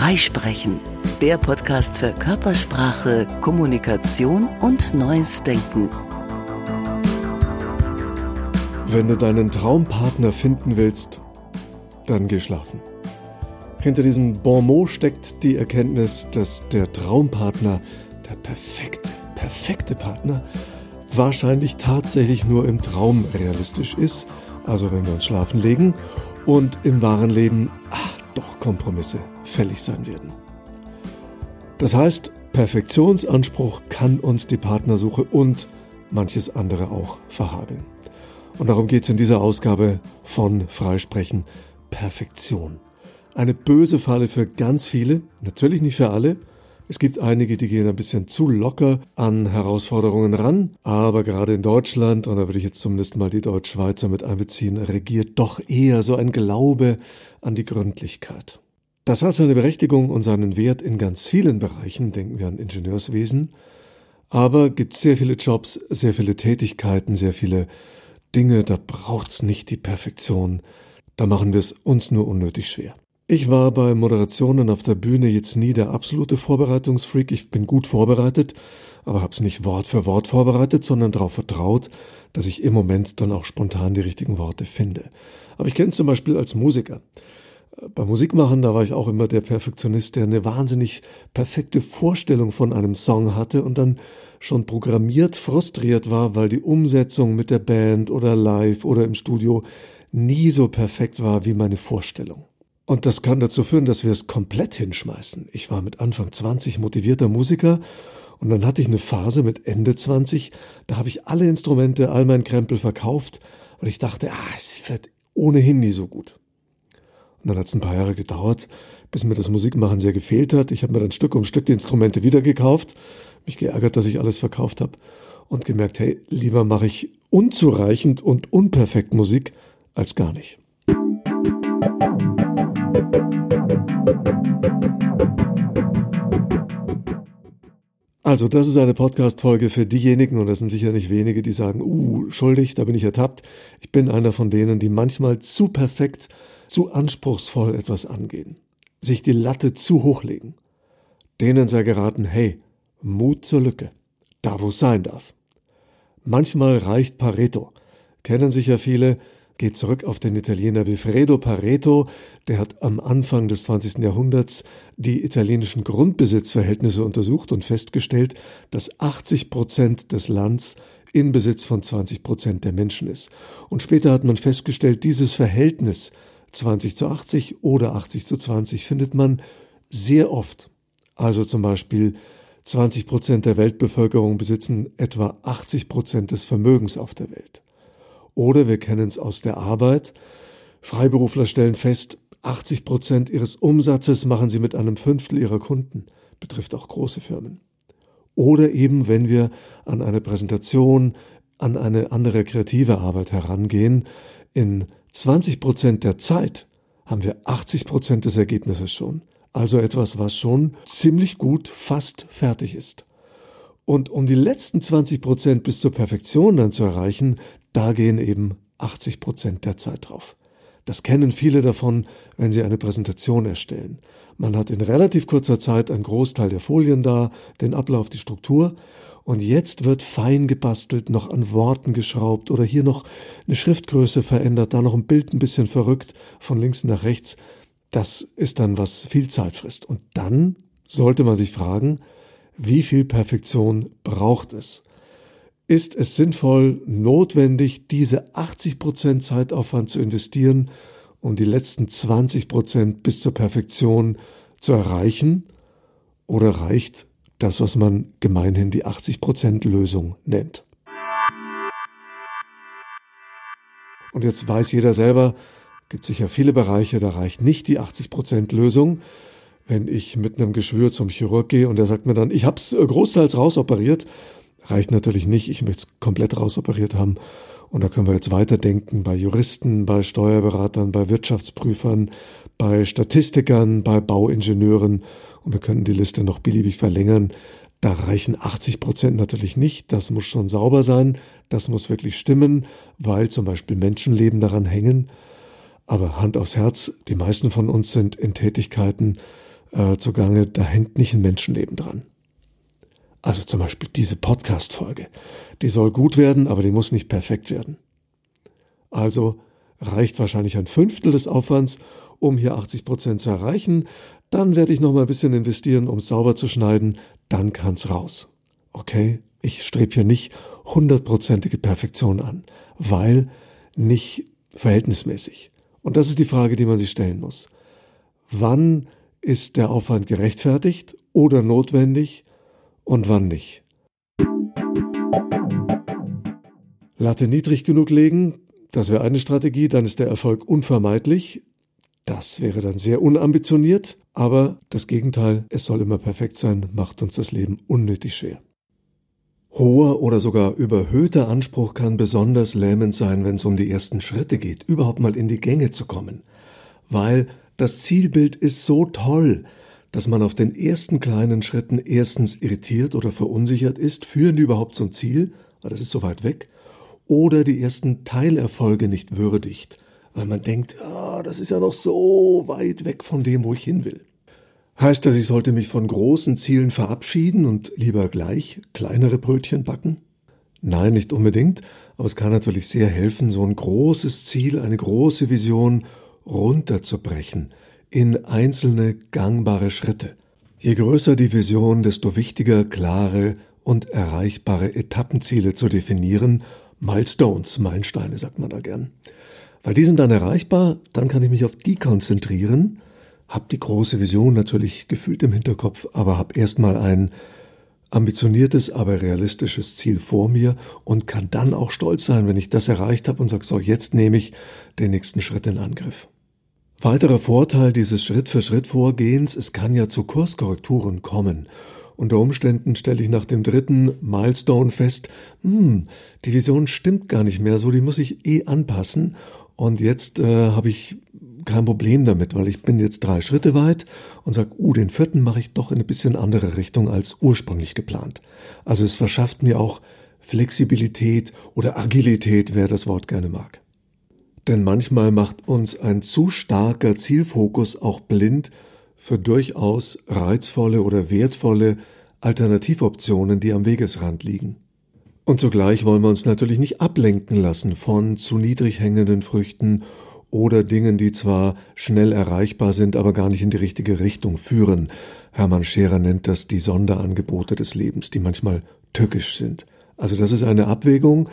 Freisprechen, der Podcast für Körpersprache, Kommunikation und neues Denken. Wenn du deinen Traumpartner finden willst, dann geh schlafen. Hinter diesem Bon mot steckt die Erkenntnis, dass der Traumpartner, der perfekte, perfekte Partner, wahrscheinlich tatsächlich nur im Traum realistisch ist, also wenn wir uns schlafen legen, und im wahren Leben, ach, Kompromisse fällig sein werden. Das heißt, Perfektionsanspruch kann uns die Partnersuche und manches andere auch verhageln. Und darum geht es in dieser Ausgabe von Freisprechen Perfektion. Eine böse Falle für ganz viele, natürlich nicht für alle. Es gibt einige, die gehen ein bisschen zu locker an Herausforderungen ran, aber gerade in Deutschland, und da würde ich jetzt zumindest mal die Deutschschweizer mit einbeziehen, regiert doch eher so ein Glaube an die Gründlichkeit. Das hat seine Berechtigung und seinen Wert in ganz vielen Bereichen, denken wir an Ingenieurswesen, aber gibt sehr viele Jobs, sehr viele Tätigkeiten, sehr viele Dinge, da braucht's nicht die Perfektion, da machen wir es uns nur unnötig schwer. Ich war bei Moderationen auf der Bühne jetzt nie der absolute Vorbereitungsfreak. Ich bin gut vorbereitet, aber habe es nicht Wort für Wort vorbereitet, sondern darauf vertraut, dass ich im Moment dann auch spontan die richtigen Worte finde. Aber ich kenne zum Beispiel als Musiker. Beim Musikmachen, da war ich auch immer der Perfektionist, der eine wahnsinnig perfekte Vorstellung von einem Song hatte und dann schon programmiert frustriert war, weil die Umsetzung mit der Band oder live oder im Studio nie so perfekt war wie meine Vorstellung. Und das kann dazu führen, dass wir es komplett hinschmeißen. Ich war mit Anfang 20 motivierter Musiker und dann hatte ich eine Phase mit Ende 20, da habe ich alle Instrumente, all mein Krempel verkauft, weil ich dachte, ah, es wird ohnehin nie so gut. Und dann hat es ein paar Jahre gedauert, bis mir das Musikmachen sehr gefehlt hat. Ich habe mir dann Stück um Stück die Instrumente wieder gekauft, mich geärgert, dass ich alles verkauft habe und gemerkt, hey, lieber mache ich unzureichend und unperfekt Musik als gar nicht. Also, das ist eine Podcast-Folge für diejenigen, und das sind sicher nicht wenige, die sagen, uh, schuldig, da bin ich ertappt. Ich bin einer von denen, die manchmal zu perfekt, zu anspruchsvoll etwas angehen, sich die Latte zu hoch legen. Denen sei geraten, hey, Mut zur Lücke, da wo es sein darf. Manchmal reicht Pareto. Kennen sicher viele, geht zurück auf den Italiener Wilfredo Pareto, der hat am Anfang des 20. Jahrhunderts die italienischen Grundbesitzverhältnisse untersucht und festgestellt, dass 80 Prozent des Lands in Besitz von 20 Prozent der Menschen ist. Und später hat man festgestellt, dieses Verhältnis 20 zu 80 oder 80 zu 20 findet man sehr oft. Also zum Beispiel 20 Prozent der Weltbevölkerung besitzen etwa 80 Prozent des Vermögens auf der Welt. Oder wir kennen es aus der Arbeit. Freiberufler stellen fest, 80 Prozent ihres Umsatzes machen sie mit einem Fünftel ihrer Kunden. Betrifft auch große Firmen. Oder eben, wenn wir an eine Präsentation, an eine andere kreative Arbeit herangehen, in 20 Prozent der Zeit haben wir 80 Prozent des Ergebnisses schon. Also etwas, was schon ziemlich gut fast fertig ist. Und um die letzten 20 Prozent bis zur Perfektion dann zu erreichen, da gehen eben 80 Prozent der Zeit drauf. Das kennen viele davon, wenn sie eine Präsentation erstellen. Man hat in relativ kurzer Zeit einen Großteil der Folien da, den Ablauf, die Struktur, und jetzt wird fein gebastelt, noch an Worten geschraubt oder hier noch eine Schriftgröße verändert, da noch ein Bild ein bisschen verrückt, von links nach rechts. Das ist dann, was viel Zeit frisst. Und dann sollte man sich fragen, wie viel Perfektion braucht es? Ist es sinnvoll, notwendig, diese 80% Zeitaufwand zu investieren, um die letzten 20% bis zur Perfektion zu erreichen? Oder reicht das, was man gemeinhin die 80% Lösung nennt? Und jetzt weiß jeder selber, gibt sicher viele Bereiche, da reicht nicht die 80% Lösung. Wenn ich mit einem Geschwür zum Chirurg gehe und er sagt mir dann, ich habe es großteils rausoperiert, reicht natürlich nicht. Ich möchte es komplett rausoperiert haben. Und da können wir jetzt weiterdenken bei Juristen, bei Steuerberatern, bei Wirtschaftsprüfern, bei Statistikern, bei Bauingenieuren. Und wir könnten die Liste noch beliebig verlängern. Da reichen 80 Prozent natürlich nicht. Das muss schon sauber sein. Das muss wirklich stimmen, weil zum Beispiel Menschenleben daran hängen. Aber Hand aufs Herz, die meisten von uns sind in Tätigkeiten, äh, zugange, da hängt nicht ein Menschenleben dran. Also zum Beispiel diese Podcast-Folge. Die soll gut werden, aber die muss nicht perfekt werden. Also reicht wahrscheinlich ein Fünftel des Aufwands, um hier 80 Prozent zu erreichen. Dann werde ich noch mal ein bisschen investieren, um sauber zu schneiden. Dann kann's raus. Okay? Ich strebe hier nicht hundertprozentige Perfektion an, weil nicht verhältnismäßig. Und das ist die Frage, die man sich stellen muss. Wann ist der Aufwand gerechtfertigt oder notwendig und wann nicht? Latte niedrig genug legen, das wäre eine Strategie, dann ist der Erfolg unvermeidlich. Das wäre dann sehr unambitioniert, aber das Gegenteil, es soll immer perfekt sein, macht uns das Leben unnötig schwer. Hoher oder sogar überhöhter Anspruch kann besonders lähmend sein, wenn es um die ersten Schritte geht, überhaupt mal in die Gänge zu kommen. Weil das Zielbild ist so toll, dass man auf den ersten kleinen Schritten erstens irritiert oder verunsichert ist, führen die überhaupt zum Ziel, weil das ist so weit weg, oder die ersten Teilerfolge nicht würdigt, weil man denkt, ah, das ist ja noch so weit weg von dem, wo ich hin will. Heißt das, ich sollte mich von großen Zielen verabschieden und lieber gleich kleinere Brötchen backen? Nein, nicht unbedingt, aber es kann natürlich sehr helfen, so ein großes Ziel, eine große Vision runterzubrechen in einzelne gangbare Schritte. Je größer die Vision, desto wichtiger klare und erreichbare Etappenziele zu definieren, Milestones, Meilensteine sagt man da gern. Weil die sind dann erreichbar, dann kann ich mich auf die konzentrieren habe die große Vision natürlich gefühlt im Hinterkopf, aber habe erstmal ein ambitioniertes, aber realistisches Ziel vor mir und kann dann auch stolz sein, wenn ich das erreicht habe und sage, so, jetzt nehme ich den nächsten Schritt in Angriff. Weiterer Vorteil dieses Schritt-für-Schritt-Vorgehens, es kann ja zu Kurskorrekturen kommen. Unter Umständen stelle ich nach dem dritten Milestone fest, hm, die Vision stimmt gar nicht mehr so, die muss ich eh anpassen. Und jetzt äh, habe ich kein Problem damit, weil ich bin jetzt drei Schritte weit und sage, uh, den vierten mache ich doch in eine bisschen andere Richtung als ursprünglich geplant. Also es verschafft mir auch Flexibilität oder Agilität, wer das Wort gerne mag. Denn manchmal macht uns ein zu starker Zielfokus auch blind für durchaus reizvolle oder wertvolle Alternativoptionen, die am Wegesrand liegen. Und zugleich wollen wir uns natürlich nicht ablenken lassen von zu niedrig hängenden Früchten oder Dingen, die zwar schnell erreichbar sind, aber gar nicht in die richtige Richtung führen. Hermann Scherer nennt das die Sonderangebote des Lebens, die manchmal tückisch sind. Also das ist eine Abwägung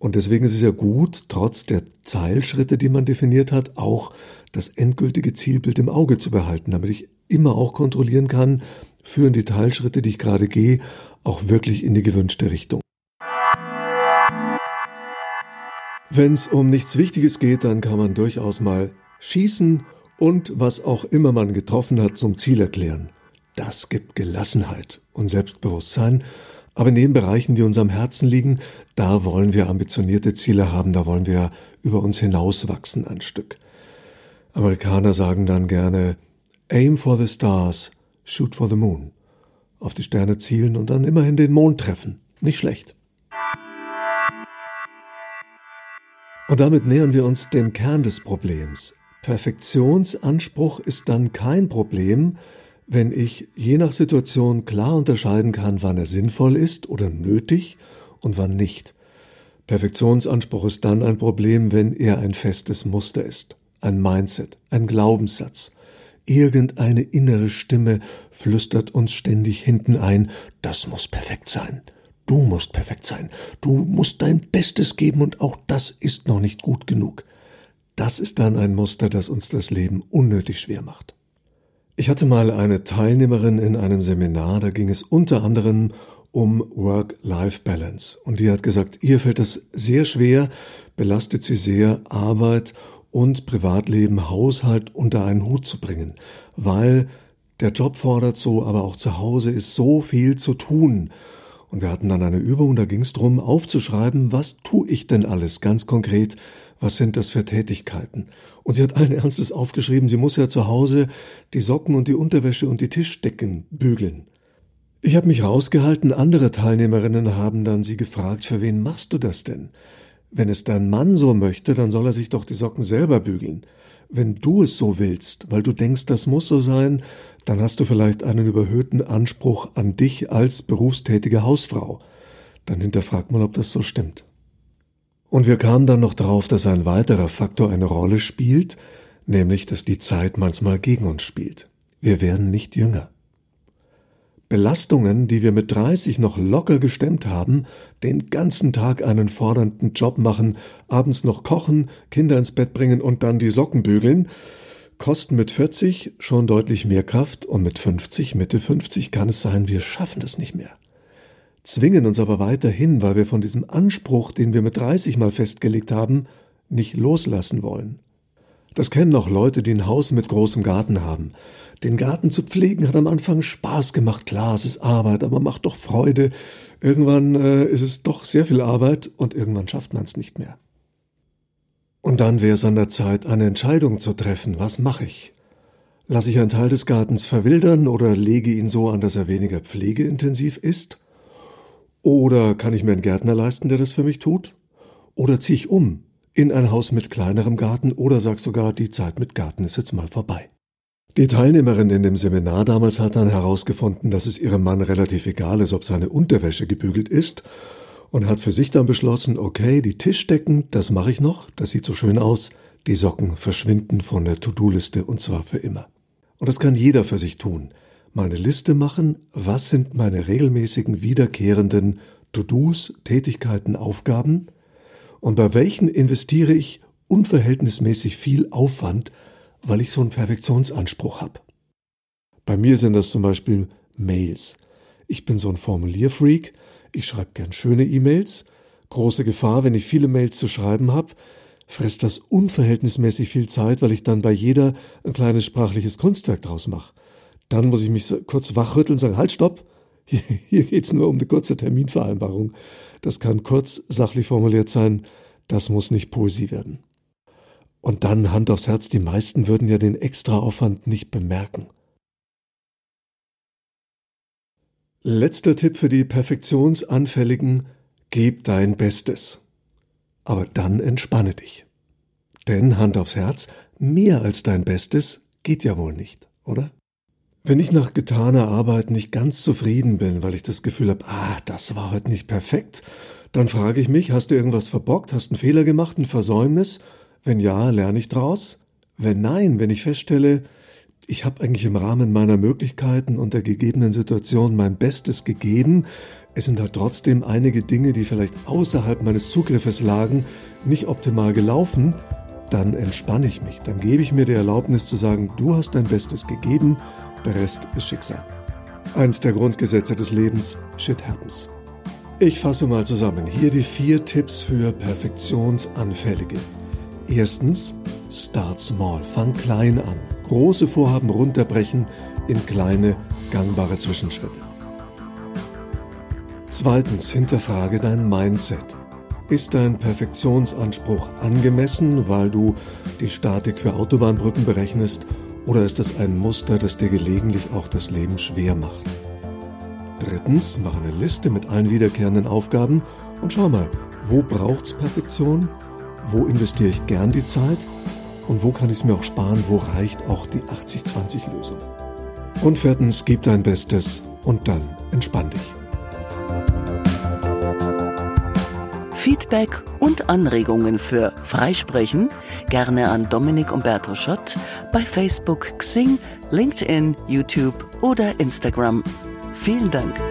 und deswegen ist es ja gut, trotz der Zeilschritte, die man definiert hat, auch das endgültige Zielbild im Auge zu behalten, damit ich immer auch kontrollieren kann, führen die Teilschritte, die ich gerade gehe, auch wirklich in die gewünschte Richtung. Wenn es um nichts Wichtiges geht, dann kann man durchaus mal schießen und was auch immer man getroffen hat zum Ziel erklären. Das gibt Gelassenheit und Selbstbewusstsein. Aber in den Bereichen, die uns am Herzen liegen, da wollen wir ambitionierte Ziele haben, da wollen wir über uns hinauswachsen ein Stück. Amerikaner sagen dann gerne, aim for the stars, shoot for the moon. Auf die Sterne zielen und dann immerhin den Mond treffen. Nicht schlecht. Und damit nähern wir uns dem Kern des Problems. Perfektionsanspruch ist dann kein Problem, wenn ich je nach Situation klar unterscheiden kann, wann er sinnvoll ist oder nötig und wann nicht. Perfektionsanspruch ist dann ein Problem, wenn er ein festes Muster ist, ein Mindset, ein Glaubenssatz. Irgendeine innere Stimme flüstert uns ständig hinten ein, das muss perfekt sein. Du musst perfekt sein. Du musst dein Bestes geben und auch das ist noch nicht gut genug. Das ist dann ein Muster, das uns das Leben unnötig schwer macht. Ich hatte mal eine Teilnehmerin in einem Seminar, da ging es unter anderem um Work-Life-Balance. Und die hat gesagt, ihr fällt das sehr schwer, belastet sie sehr, Arbeit und Privatleben, Haushalt unter einen Hut zu bringen, weil der Job fordert so, aber auch zu Hause ist so viel zu tun. Und wir hatten dann eine Übung, da ging es darum, aufzuschreiben, was tue ich denn alles ganz konkret, was sind das für Tätigkeiten. Und sie hat allen Ernstes aufgeschrieben, sie muss ja zu Hause die Socken und die Unterwäsche und die Tischdecken bügeln. Ich habe mich rausgehalten, andere Teilnehmerinnen haben dann sie gefragt, für wen machst du das denn? Wenn es dein Mann so möchte, dann soll er sich doch die Socken selber bügeln. Wenn du es so willst, weil du denkst, das muss so sein, dann hast du vielleicht einen überhöhten Anspruch an dich als berufstätige Hausfrau. Dann hinterfragt man, ob das so stimmt. Und wir kamen dann noch darauf, dass ein weiterer Faktor eine Rolle spielt, nämlich dass die Zeit manchmal gegen uns spielt. Wir werden nicht jünger. Belastungen, die wir mit 30 noch locker gestemmt haben, den ganzen Tag einen fordernden Job machen, abends noch kochen, Kinder ins Bett bringen und dann die Socken bügeln, kosten mit 40 schon deutlich mehr Kraft und mit 50, Mitte 50 kann es sein, wir schaffen das nicht mehr. Zwingen uns aber weiterhin, weil wir von diesem Anspruch, den wir mit 30 mal festgelegt haben, nicht loslassen wollen. Das kennen auch Leute, die ein Haus mit großem Garten haben. Den Garten zu pflegen hat am Anfang Spaß gemacht. Klar, es ist Arbeit, aber macht doch Freude. Irgendwann äh, ist es doch sehr viel Arbeit und irgendwann schafft man es nicht mehr. Und dann wäre es an der Zeit, eine Entscheidung zu treffen. Was mache ich? Lasse ich einen Teil des Gartens verwildern oder lege ihn so an, dass er weniger pflegeintensiv ist? Oder kann ich mir einen Gärtner leisten, der das für mich tut? Oder ziehe ich um in ein Haus mit kleinerem Garten oder sag sogar, die Zeit mit Garten ist jetzt mal vorbei? Die Teilnehmerin in dem Seminar damals hat dann herausgefunden, dass es ihrem Mann relativ egal ist, ob seine Unterwäsche gebügelt ist und hat für sich dann beschlossen, okay, die Tischdecken, das mache ich noch, das sieht so schön aus, die Socken verschwinden von der To-Do-Liste und zwar für immer. Und das kann jeder für sich tun. Mal eine Liste machen, was sind meine regelmäßigen wiederkehrenden To-Dos, Tätigkeiten, Aufgaben und bei welchen investiere ich unverhältnismäßig viel Aufwand, weil ich so einen Perfektionsanspruch habe. Bei mir sind das zum Beispiel Mails. Ich bin so ein Formulierfreak, ich schreibe gern schöne E-Mails. Große Gefahr, wenn ich viele Mails zu schreiben habe, frisst das unverhältnismäßig viel Zeit, weil ich dann bei jeder ein kleines sprachliches Kunstwerk draus mache. Dann muss ich mich kurz wachrütteln und sagen, halt, stopp, hier, hier geht's nur um eine kurze Terminvereinbarung. Das kann kurz sachlich formuliert sein, das muss nicht Poesie werden. Und dann Hand aufs Herz, die meisten würden ja den Extraaufwand nicht bemerken. Letzter Tipp für die Perfektionsanfälligen, gib dein Bestes. Aber dann entspanne dich. Denn Hand aufs Herz, mehr als dein Bestes geht ja wohl nicht, oder? Wenn ich nach getaner Arbeit nicht ganz zufrieden bin, weil ich das Gefühl habe, ah, das war heute nicht perfekt, dann frage ich mich, hast du irgendwas verbockt, hast einen Fehler gemacht, ein Versäumnis? Wenn ja, lerne ich draus? Wenn nein, wenn ich feststelle, ich habe eigentlich im Rahmen meiner Möglichkeiten und der gegebenen Situation mein Bestes gegeben, es sind halt trotzdem einige Dinge, die vielleicht außerhalb meines Zugriffes lagen, nicht optimal gelaufen, dann entspanne ich mich, dann gebe ich mir die Erlaubnis zu sagen, du hast dein Bestes gegeben, der Rest ist Schicksal. Eins der Grundgesetze des Lebens, shit happens. Ich fasse mal zusammen. Hier die vier Tipps für Perfektionsanfällige. Erstens, start small, fang klein an. Große Vorhaben runterbrechen in kleine, gangbare Zwischenschritte. Zweitens, hinterfrage dein Mindset. Ist dein Perfektionsanspruch angemessen, weil du die Statik für Autobahnbrücken berechnest, oder ist es ein Muster, das dir gelegentlich auch das Leben schwer macht? Drittens, mach eine Liste mit allen wiederkehrenden Aufgaben und schau mal, wo braucht's Perfektion wo investiere ich gern die Zeit und wo kann ich es mir auch sparen, wo reicht auch die 80-20-Lösung. Und viertens, gib dein Bestes und dann entspann dich. Feedback und Anregungen für Freisprechen gerne an Dominik Umberto Schott bei Facebook, Xing, LinkedIn, YouTube oder Instagram. Vielen Dank.